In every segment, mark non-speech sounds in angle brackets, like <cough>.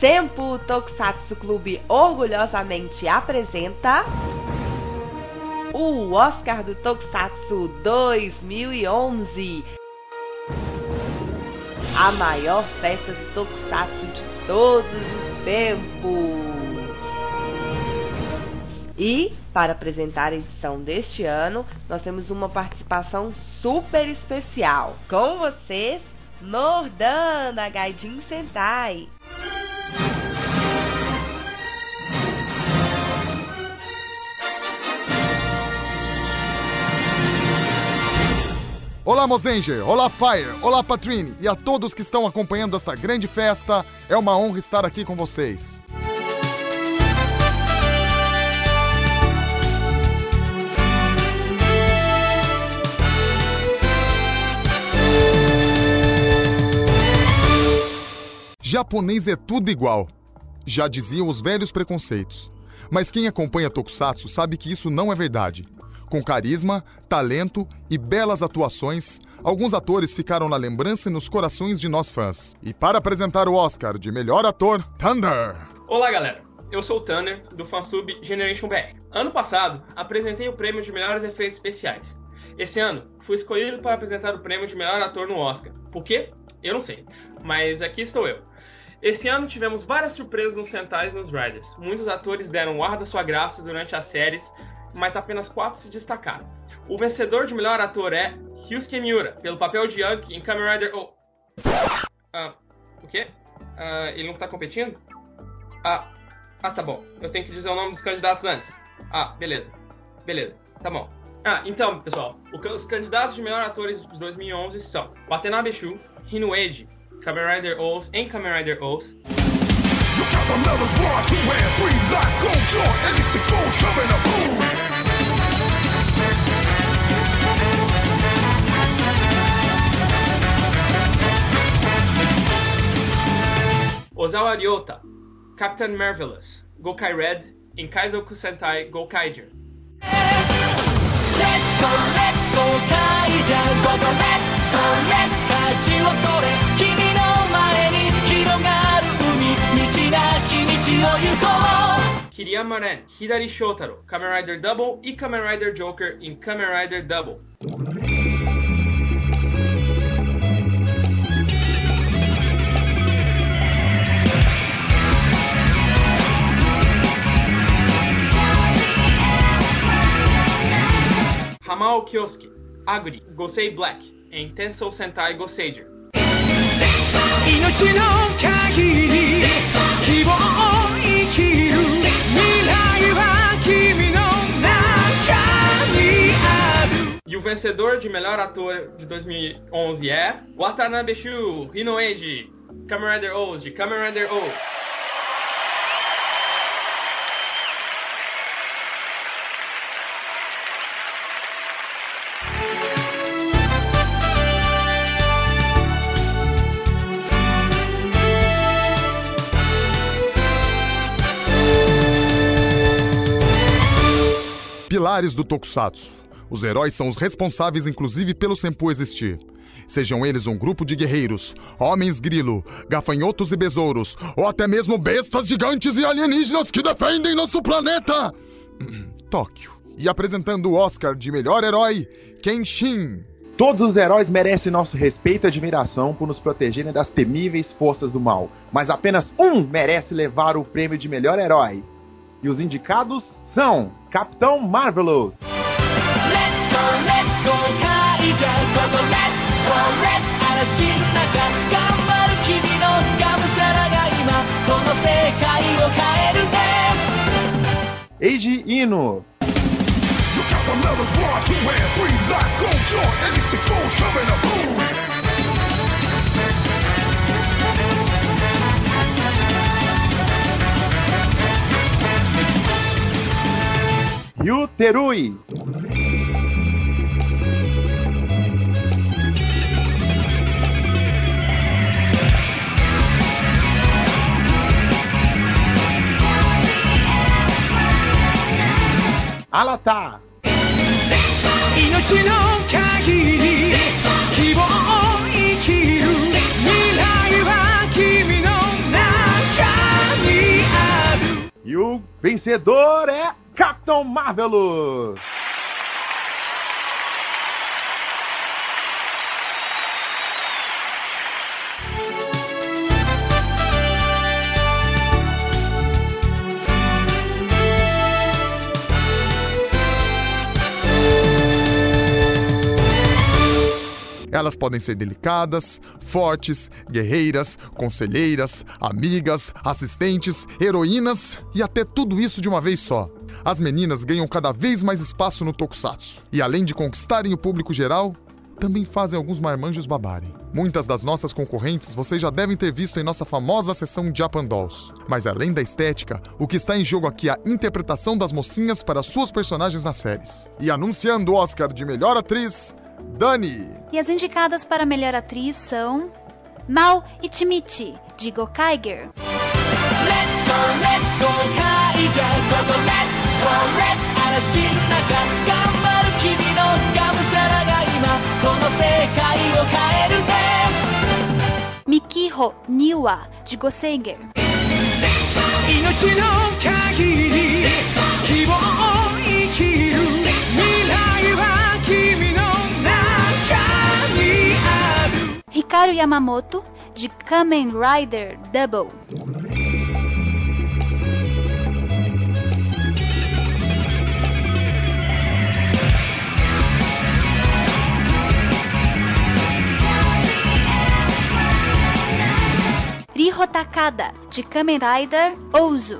Senpu Tokusatsu Clube orgulhosamente apresenta o Oscar do Tokusatsu 2011. A maior festa de Tokusatsu de todos os tempos. E, para apresentar a edição deste ano, nós temos uma participação super especial. Com vocês, Nordan, da Gaijin Sentai. Olá Mozenger, olá Fire, olá Patrine e a todos que estão acompanhando esta grande festa. É uma honra estar aqui com vocês. Japonês é tudo igual. Já diziam os velhos preconceitos. Mas quem acompanha Tokusatsu sabe que isso não é verdade. Com carisma, talento e belas atuações, alguns atores ficaram na lembrança e nos corações de nós fãs. E para apresentar o Oscar de melhor ator, Thunder! Olá, galera! Eu sou o Thunder, do fansub Generation BR. Ano passado, apresentei o prêmio de melhores efeitos especiais. Esse ano, fui escolhido para apresentar o prêmio de melhor ator no Oscar. Por quê? Eu não sei. Mas aqui estou eu. Esse ano tivemos várias surpresas nos Sentais e nos Riders. Muitos atores deram o ar da sua graça durante as séries, mas apenas quatro se destacaram. O vencedor de melhor ator é Ryusuke Miura, pelo papel de Yankee em Kamen Rider... Oh. Ah, o quê? Ah, ele não está competindo? Ah, ah, tá bom. Eu tenho que dizer o nome dos candidatos antes. Ah, beleza. Beleza, tá bom. Ah, então, pessoal, os candidatos de melhor atores de 2011 são Watanabe Shu, Hino Kamen Rider O's em Kamen Rider O's. Ozawa Ryota, Captain Marvelous, Gokai Red em Kaizoku Sentai Gokaiger. Let's go, let's go, Kaiger, go, go, let's go, let's 舵を取れ Kiriyama Hidari Shotaro, Kamen Rider Double e Kamen Rider Joker em Kamen Rider Double. Hamao Kyosuke, Aguri, Gosei Black, em Tensou Sentai Goseiger. Vencedor de melhor ator de 2011 é Watanabe Shu Hinoeji, Kamen Rider O's, de Kamen Rider O's. pilares do Tokusatsu. Os heróis são os responsáveis, inclusive, pelo Senpu existir. Sejam eles um grupo de guerreiros, homens grilo, gafanhotos e besouros, ou até mesmo bestas gigantes e alienígenas que defendem nosso planeta! <clears throat> Tóquio. E apresentando o Oscar de melhor herói, Kenshin. Todos os heróis merecem nosso respeito e admiração por nos protegerem das temíveis forças do mal, mas apenas um merece levar o prêmio de melhor herói. E os indicados são Capitão Marvelous. Up, boom. Ryu Terui. Ala tá. E o vencedor é Capitão Marvelous! Elas podem ser delicadas, fortes, guerreiras, conselheiras, amigas, assistentes, heroínas e até tudo isso de uma vez só. As meninas ganham cada vez mais espaço no Tokusatsu. E além de conquistarem o público geral, também fazem alguns marmanjos babarem. Muitas das nossas concorrentes vocês já devem ter visto em nossa famosa sessão Japan Dolls. Mas além da estética, o que está em jogo aqui é a interpretação das mocinhas para suas personagens nas séries. E anunciando o Oscar de melhor atriz, Dani. E as indicadas para melhor atriz são Mal Ichimichi, de Gokaiger. Let's go, let's go, Kaija, go, go, let's go, let's 嵐の中頑張る君のがむしゃらが今この世界を変えるぜ Mikiho Niwa, de Goseiger. 命の限り希望 Hikaru Yamamoto, de Kamen Rider Double. Riho Takada, de Kamen Rider Ouzu.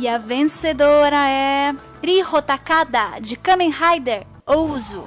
E a vencedora é Riho Takada, de Kamen Rider Ouzu.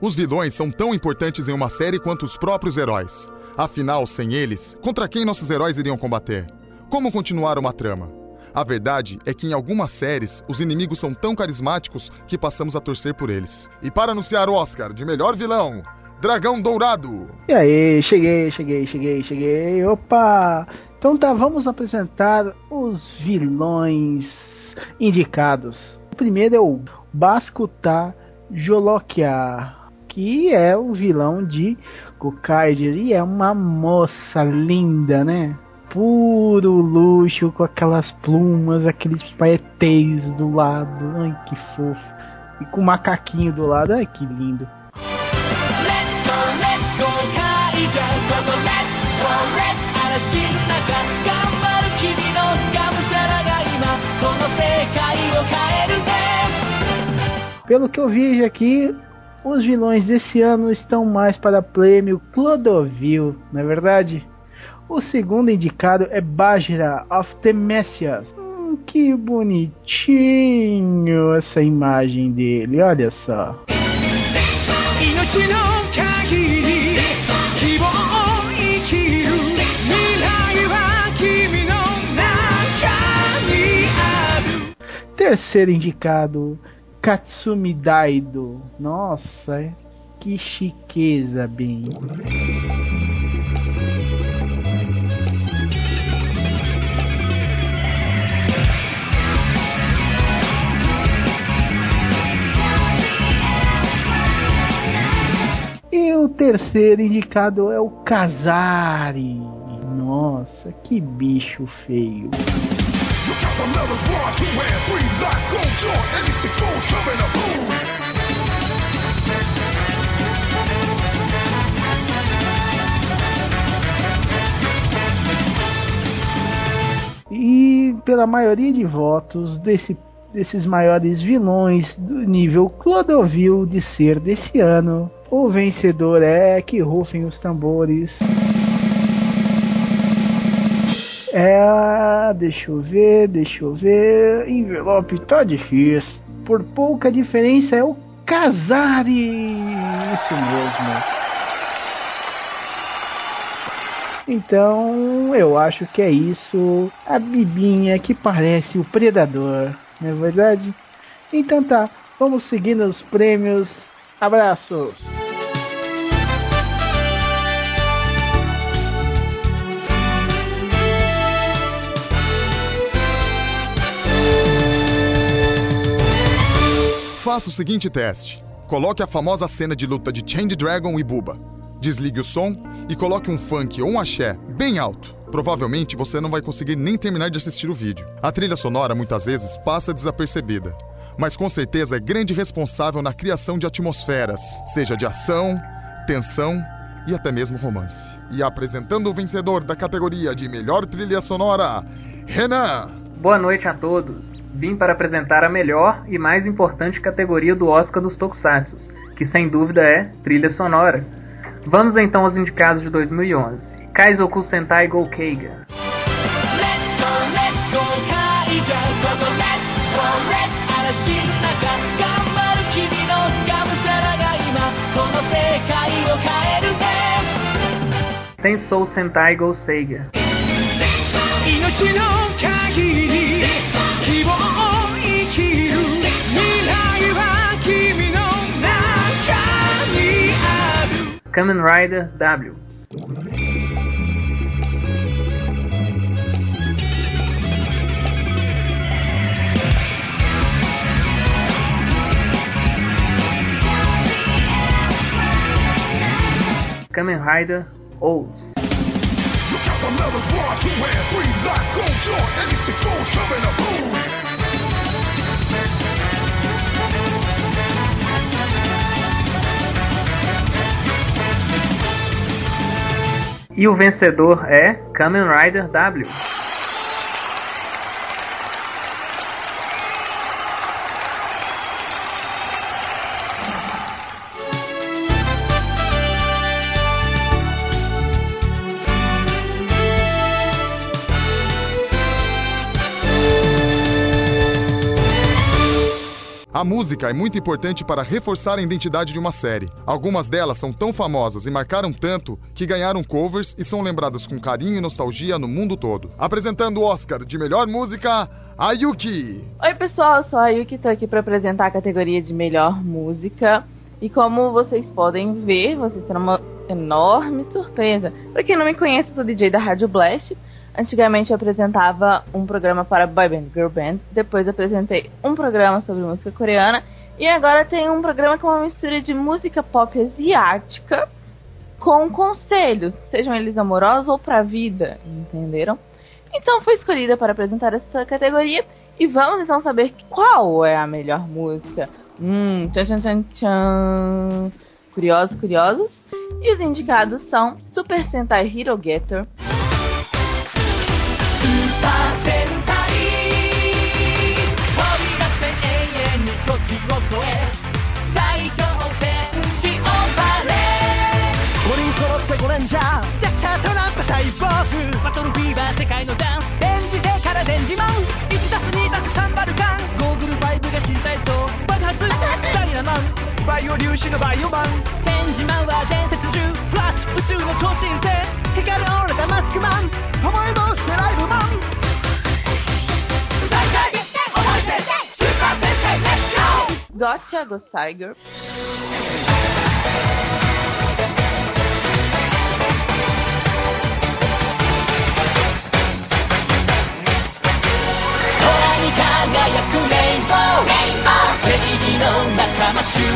Os vilões são tão importantes em uma série quanto os próprios heróis. Afinal, sem eles, contra quem nossos heróis iriam combater? Como continuar uma trama? A verdade é que em algumas séries, os inimigos são tão carismáticos que passamos a torcer por eles. E para anunciar o Oscar de melhor vilão, Dragão Dourado. E aí, cheguei, cheguei, cheguei, cheguei. Opa! Então tá, vamos apresentar os vilões indicados. O primeiro é o Baskuta Jolokia, que é o vilão de Gokaiger e é uma moça linda, né? Puro luxo, com aquelas plumas, aqueles paetês do lado. Ai, que fofo. E com o macaquinho do lado. Ai, que lindo. Let's go, let's go, Kaija, go, go, let's go, let's 嵐の中頑張る君のがむしゃらが今この世界を変えるぜ Pelo que eu vejo aqui, os vilões desse ano estão mais para prêmio Clodovil, não é verdade? O segundo indicado é Bajra of the Messias. Hum, que bonitinho essa imagem dele, olha só. Terceiro indicado, Katsumi Daido. Nossa, que chiqueza, bem. E o terceiro indicado é o Casari. Nossa, que bicho feio. E pela maioria de votos desse, desses maiores vilões do nível Clodovil de ser desse ano, o vencedor é que rufem os tambores. É, deixa eu ver, deixa eu ver. Envelope tá difícil. Por pouca diferença é o Casari. Isso mesmo. Então eu acho que é isso. A Bibinha que parece o predador, não é verdade? Então tá, vamos seguir nos prêmios. Abraços! Faça o seguinte teste. Coloque a famosa cena de luta de Change Dragon e Buba. Desligue o som e coloque um funk ou um axé bem alto. Provavelmente você não vai conseguir nem terminar de assistir o vídeo. A trilha sonora muitas vezes passa desapercebida, mas com certeza é grande responsável na criação de atmosferas, seja de ação, tensão e até mesmo romance. E apresentando o vencedor da categoria de melhor trilha sonora, Renan! Boa noite a todos. Vim para apresentar a melhor e mais importante categoria do Oscar dos Tokusatsu, que sem dúvida é trilha sonora. Vamos então aos indicados de 2011. Kaizoku Sentai Go Keiga. Tensou Sentai Go Seiga. Kamen Rider W. Kamen Rider Olds. Levels one, two, and three. Life goes on, anything goes, coming up, E o vencedor é Kamen Rider W. A música é muito importante para reforçar a identidade de uma série. Algumas delas são tão famosas e marcaram tanto que ganharam covers e são lembradas com carinho e nostalgia no mundo todo. Apresentando o Oscar de melhor música, a Yuki! Oi, pessoal, eu sou a Yuki, tô aqui para apresentar a categoria de melhor música. E como vocês podem ver, vocês terão uma enorme surpresa. Pra quem não me conhece, eu sou DJ da Rádio Blast. Antigamente eu apresentava um programa para boy band, girl band. Depois apresentei um programa sobre música coreana. E agora tem um programa com uma mistura de música pop asiática com conselhos, sejam eles amorosos ou pra vida, entenderam? Então fui escolhida para apresentar essa categoria e vamos então saber qual é a melhor música. Hum, tchan tchan tchan tchan. Curiosos, curiosos? E os indicados são Super Sentai Hero Getter, バイオ粒子のバイオマン。チェンジマンは伝説中。フラッシュ宇宙の超新星。光るオーラがマスクマン。思いもしてライブマン。最大思い出スーパー戦隊レッツゴー Gotcha Ghost Tiger, 空に輝くレインボー。正義の仲間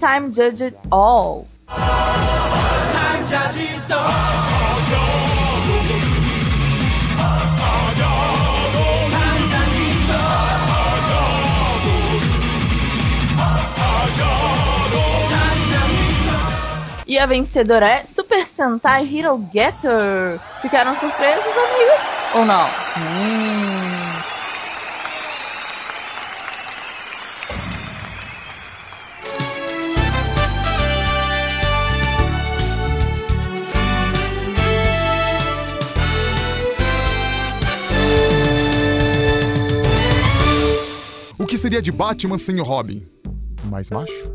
Time Judge All. All. E a vencedora é Super Sentai Hero Getter. Ficaram surpresos, amigos? Ou não? Hum. Seria de Batman sem o Robin? Mais macho?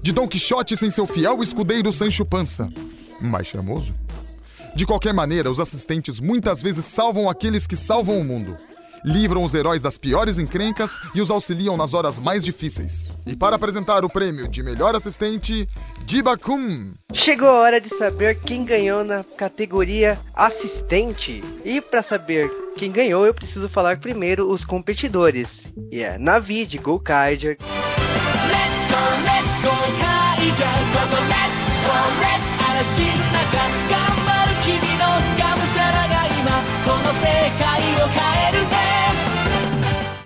De Don Quixote sem seu fiel escudeiro Sancho Panza? Mais charmoso? De qualquer maneira, os assistentes muitas vezes salvam aqueles que salvam o mundo livram os heróis das piores encrencas e os auxiliam nas horas mais difíceis. E para apresentar o prêmio de melhor assistente, Dibakum! Chegou a hora de saber quem ganhou na categoria assistente. E para saber quem ganhou, eu preciso falar primeiro os competidores. E é Navi de Go Kaiser. Let's go, let's go,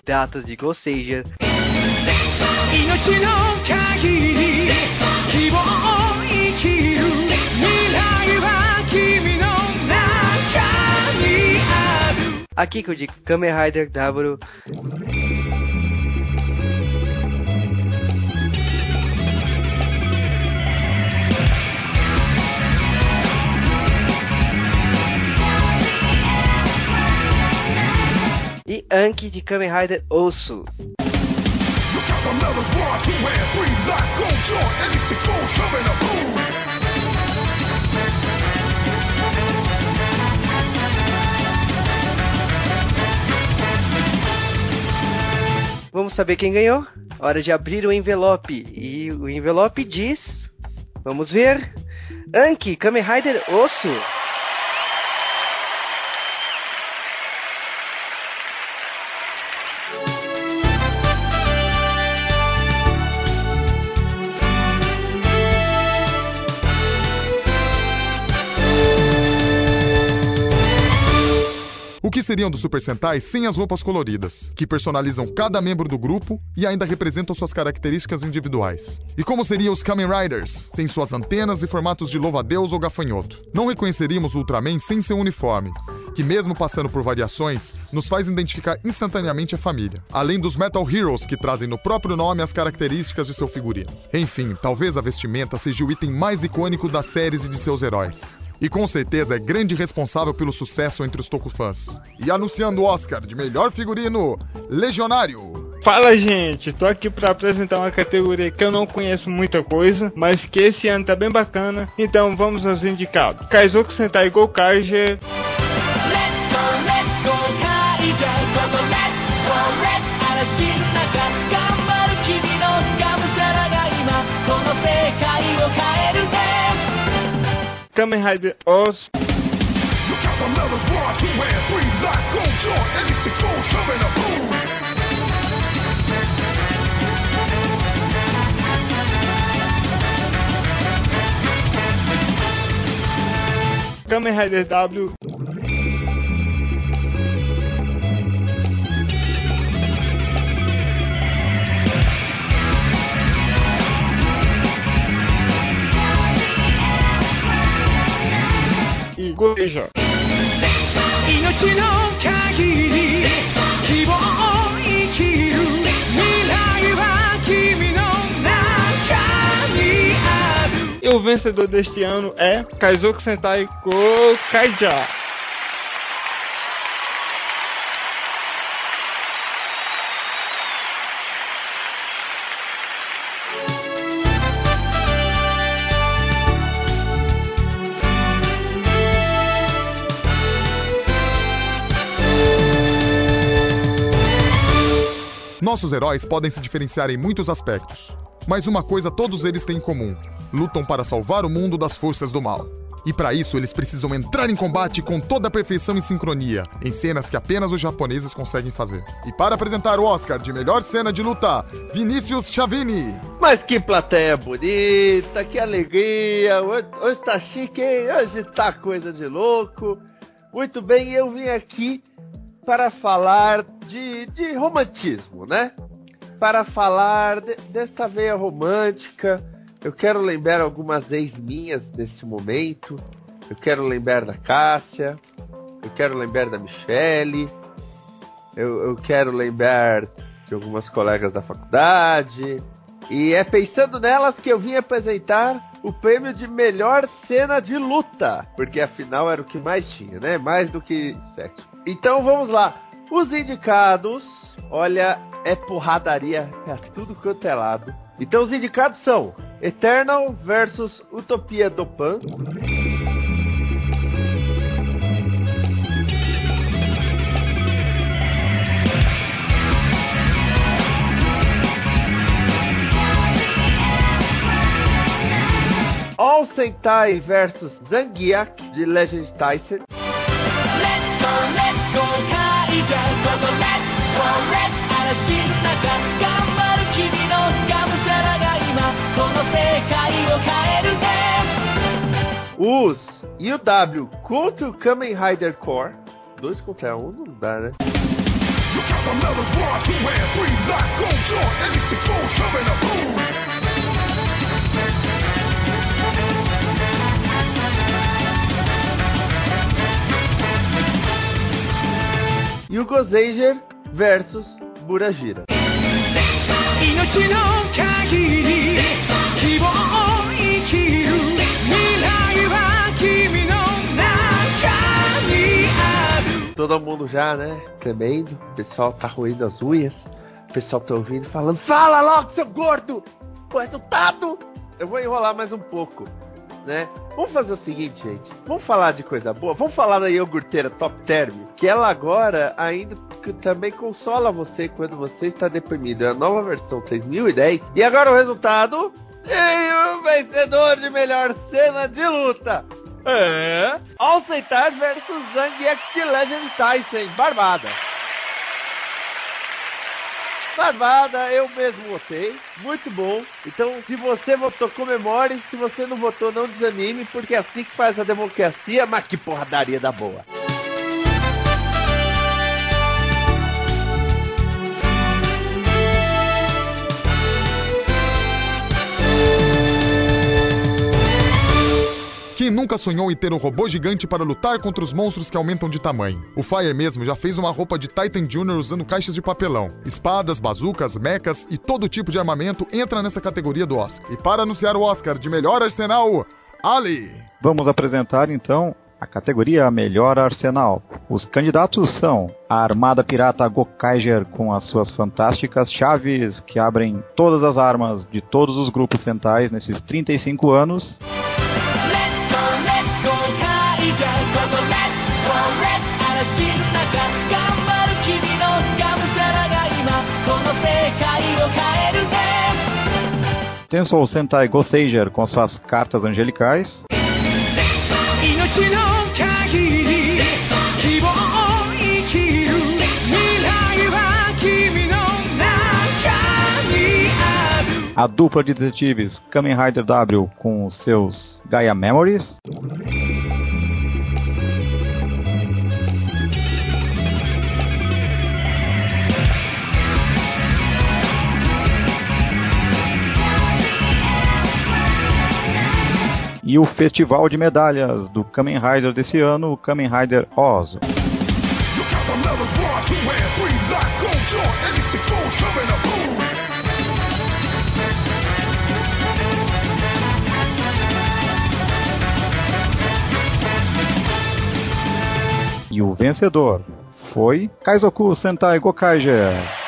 datas de Gosseija. Aqui que eu digo Kamen Rider W anything goes, coming up. Boom. Vamos saber quem ganhou? Hora de abrir o envelope. E o envelope diz. Vamos ver. Anki, Kamen Rider Osso. Que seriam dos Super Sentai sem as roupas coloridas, que personalizam cada membro do grupo e ainda representam suas características individuais? E como seriam os Kamen Riders, sem suas antenas e formatos de louva-a-Deus ou gafanhoto? Não reconheceríamos Ultraman sem seu uniforme, que mesmo passando por variações, nos faz identificar instantaneamente a família, além dos Metal Heroes que trazem no próprio nome as características de seu figurino. Enfim, talvez a vestimenta seja o item mais icônico das séries e de seus heróis e com certeza é grande responsável pelo sucesso entre os Tokufãs. E anunciando o Oscar de melhor figurino, Legionário. Fala gente, tô aqui para apresentar uma categoria que eu não conheço muita coisa, mas que esse ano tá bem bacana, então vamos aos indicados. Kaizoku Sentai Go Kaija. Let's go, let's go, Kaija, go, go, let's go, let's, Kamen Rider Oz, You count the letters one, two, and three. Life goes on, anything goes, coming up. Boom. Kamen Rider W, e Goeja. igreja. E o vencedor deste ano é Kaizoku Sentai Kokaija. Nossos heróis podem se diferenciar em muitos aspectos, mas uma coisa todos eles têm em comum: lutam para salvar o mundo das forças do mal. E para isso eles precisam entrar em combate com toda a perfeição e sincronia, em cenas que apenas os japoneses conseguem fazer. E para apresentar o Oscar de melhor cena de luta, Vinícius Chavini. Mas que plateia bonita, que alegria. Hoje, hoje tá chique, hein? Hoje tá coisa de louco. Muito bem, eu vim aqui para falar de, de romantismo, né? Para falar de- desta veia romântica, Eu quero lembrar algumas ex minhas nesse momento. Eu quero lembrar da Cássia. Eu quero lembrar da Michele. Eu, eu quero lembrar de algumas colegas da faculdade. E é pensando nelas que eu vim apresentar o prêmio de melhor cena de luta. Porque afinal era o que mais tinha, né? Mais do que sexo. Então vamos lá. Os indicados, olha, é porradaria é tudo quanto é lado. Então os indicados são Eternal versus Utopia do Pan. All Sentai versus Zangiak de Legend Tyson. Let's go, let's go カイジャンゴゴ Let's go, let's 嵐の中頑張る君のがむしゃらが今この世界を変えるぜ Os UW contra o Kamen Rider Core. Dois contra um não dá, né? You count the letters one, two, and three. Life goes on, anything goes, coming up. Boom. e o Zeiger versus Burajira. Todo mundo já, né? Tremendo. O pessoal tá roendo as unhas. O pessoal tá ouvindo falando: Fala logo, seu gordo! O resultado! Eu vou enrolar mais um pouco né? Vamos fazer o seguinte, gente. Vamos falar de coisa boa. Vamos falar da iogurteira Top Term. Que ela agora ainda também consola você quando você está deprimido. É a nova versão 3010. E agora o resultado. Tem o vencedor de melhor cena de luta. É. All Sentai versus Zang Legend Tyson. Barbada. Barbada, eu mesmo votei. Muito bom. Então, se você votou, comemore. Se você não votou, não desanime, porque é assim que faz a democracia. Mas que porradaria da boa. Quem nunca sonhou em ter um robô gigante para lutar contra os monstros que aumentam de tamanho? O Fire mesmo já fez uma roupa de Titan Jr. usando caixas de papelão. Espadas, bazucas, mechas e todo tipo de armamento entra nessa categoria do Oscar. E para anunciar o Oscar de melhor arsenal, Ali! Vamos apresentar então a categoria Melhor Arsenal. Os candidatos são a Armada Pirata Gokaiger com as suas fantásticas chaves que abrem todas as armas de todos os grupos centais nesses 35 anos. Tenso ou Sentai Ghostager com suas cartas angelicais. A dupla de detetives Kamen Rider W com seus Gaia Memories. E o festival de medalhas do Kamen Rider desse ano, o Kamen Rider Oz. E o vencedor foi Kaizoku Sentai Gokaiger.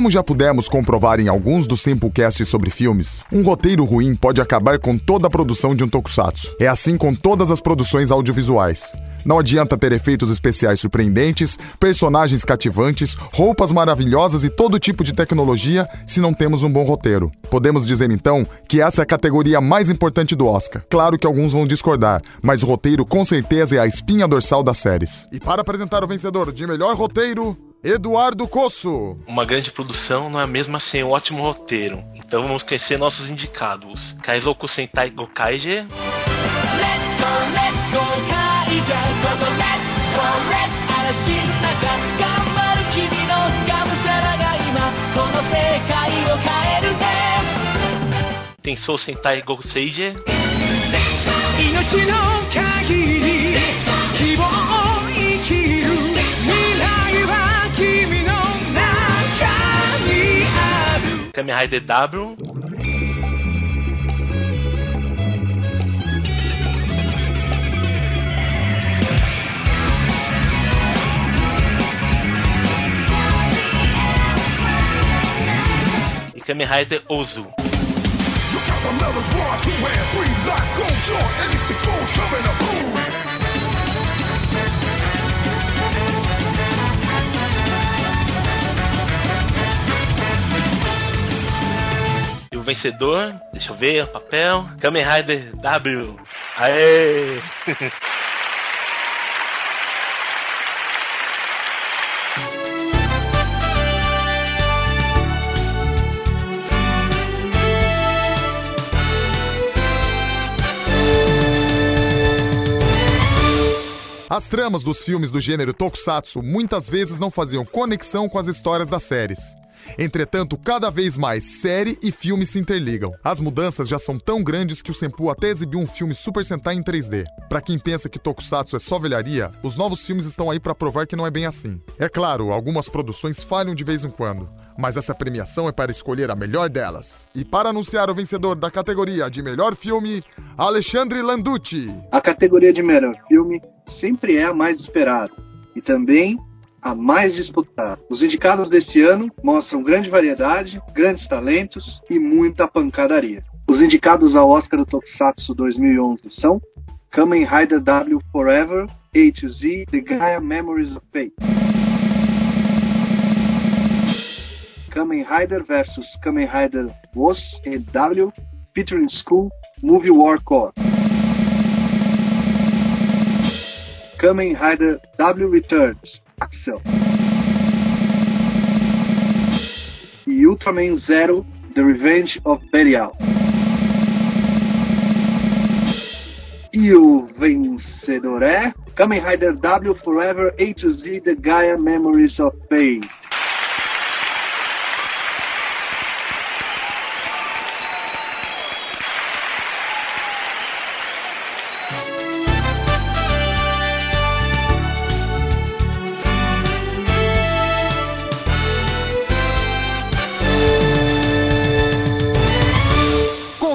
Como já pudemos comprovar em alguns dos Simplecasts sobre filmes, um roteiro ruim pode acabar com toda a produção de um tokusatsu. É assim com todas as produções audiovisuais. Não adianta ter efeitos especiais surpreendentes, personagens cativantes, roupas maravilhosas e todo tipo de tecnologia se não temos um bom roteiro. Podemos dizer então que essa é a categoria mais importante do Oscar. Claro que alguns vão discordar, mas o roteiro com certeza é a espinha dorsal das séries. E para apresentar o vencedor de melhor roteiro, Eduardo Coço. Uma grande produção não é mesmo sem um ótimo roteiro. Então vamos conhecer nossos indicados. Kaizoku Sentai Gokaiger. Let's go 会場ここ Let's go Let's 嵐の中頑張る君のがむしゃらが今この世界を変えるぜ Tensou Sentai Goseiger. 命の Kamen Rider W. E Kamen Rider Ozu. Vencedor, deixa eu ver, o papel. Kamen Rider W. Aê! As tramas dos filmes do gênero tokusatsu muitas vezes não faziam conexão com as histórias das séries. Entretanto, cada vez mais série e filme se interligam. As mudanças já são tão grandes que o Senpu até exibiu um filme Super Sentai em 3D. Pra quem pensa que tokusatsu é só velharia, os novos filmes estão aí pra provar que não é bem assim. É claro, algumas produções falham de vez em quando, mas essa premiação é para escolher a melhor delas. E para anunciar o vencedor da categoria de melhor filme, Alexandre Landucci. A categoria de melhor filme sempre é a mais esperada e também a mais disputada. Os indicados deste ano mostram grande variedade, grandes talentos e muita pancadaria. Os indicados ao Oscar do Tokusatsu 2011 são Kamen Rider W Forever, A to Z, The Gaia Memories of Fate. Kamen Rider vs Kamen Rider WOS e W, featuring School, Movie War Core. Kamen Rider W Returns, Axel. E Ultraman Zero, The Revenge of Belial. E o vencedor é Kamen Rider W Forever A to Z The Gaia Memories of Fate.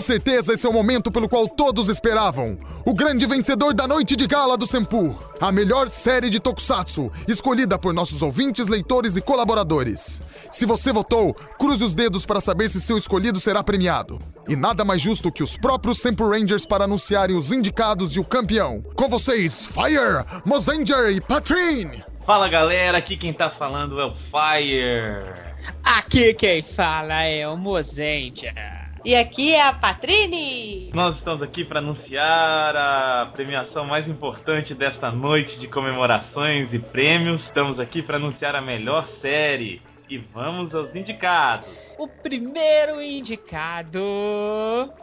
Certeza esse é o momento pelo qual todos esperavam. O grande vencedor da noite de gala do Senpu. A melhor série de Tokusatsu, escolhida por nossos ouvintes, leitores e colaboradores. Se você votou, cruze os dedos para saber se seu escolhido será premiado. E nada mais justo que os próprios Senpu Rangers para anunciarem os indicados e o campeão. Com vocês, Fire, Mosanger e Patrine! Fala galera, aqui quem tá falando é o Fire. Aqui quem fala é o Mozendia. E aqui é a Patrine! Nós estamos aqui para anunciar a premiação mais importante desta noite de comemorações e prêmios. Estamos aqui para anunciar a melhor série. E vamos aos indicados. O primeiro indicado.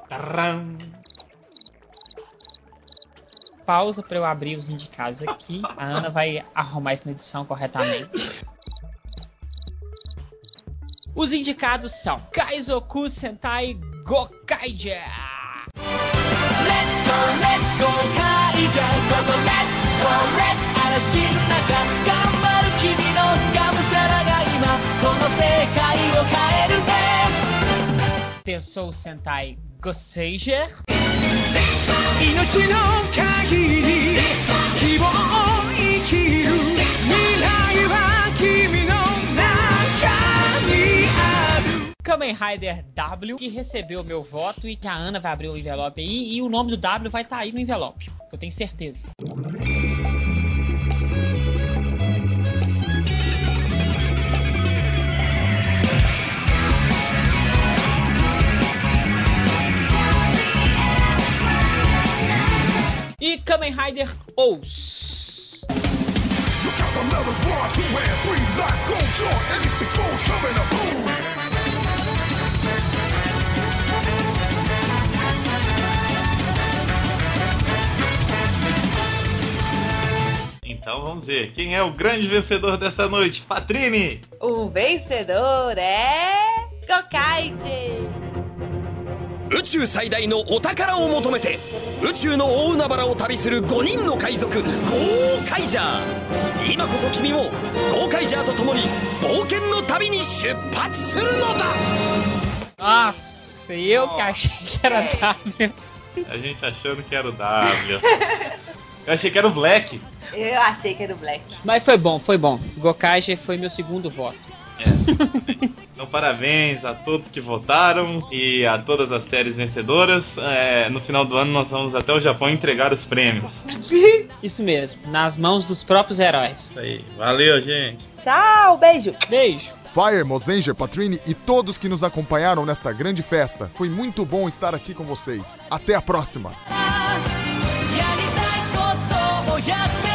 Taram. Pausa para eu abrir os indicados aqui. A Ana vai arrumar isso na edição corretamente. Os indicados são Kaizoku Sentai 5回じゃレッツゴーレッツゴーカイ会じーここレッツゴーレッツ嵐の中頑張る君のがむしゃらが今この世界を変えるぜ天宗戦隊ゴッ Sentai 命の限り希望を Kamen Rider W, que recebeu meu voto e que a Ana vai abrir o envelope aí. E o nome do W vai estar aí no envelope, eu tenho certeza. E Kamen Rider Ous. the Então vamos ver. Quem é o grande vencedor dessa noite? Patrini! O vencedor é. Gokaide! 宇宙最大のお宝を求めて宇宙の大海原を旅する5人の海賊ゴーカイジャー今こそ君もゴーカイジャーと共に冒険の旅に出発するのだ Nossa, eu que achei que era W. A gente achando que era o W. <laughs> Eu achei que era o Black. Eu achei que era o Black. Mas foi bom, foi bom. Gokage foi meu segundo voto. Então, parabéns a todos que votaram e a todas as séries vencedoras. É, no final do ano, nós vamos até o Japão entregar os prêmios. <laughs> Isso mesmo, nas mãos dos próprios heróis. Isso aí. Valeu, gente. Tchau, beijo. Beijo. Fire, Mozenger, Patrini e todos que nos acompanharam nesta grande festa. Foi muito bom estar aqui com vocês. Até a próxima! こと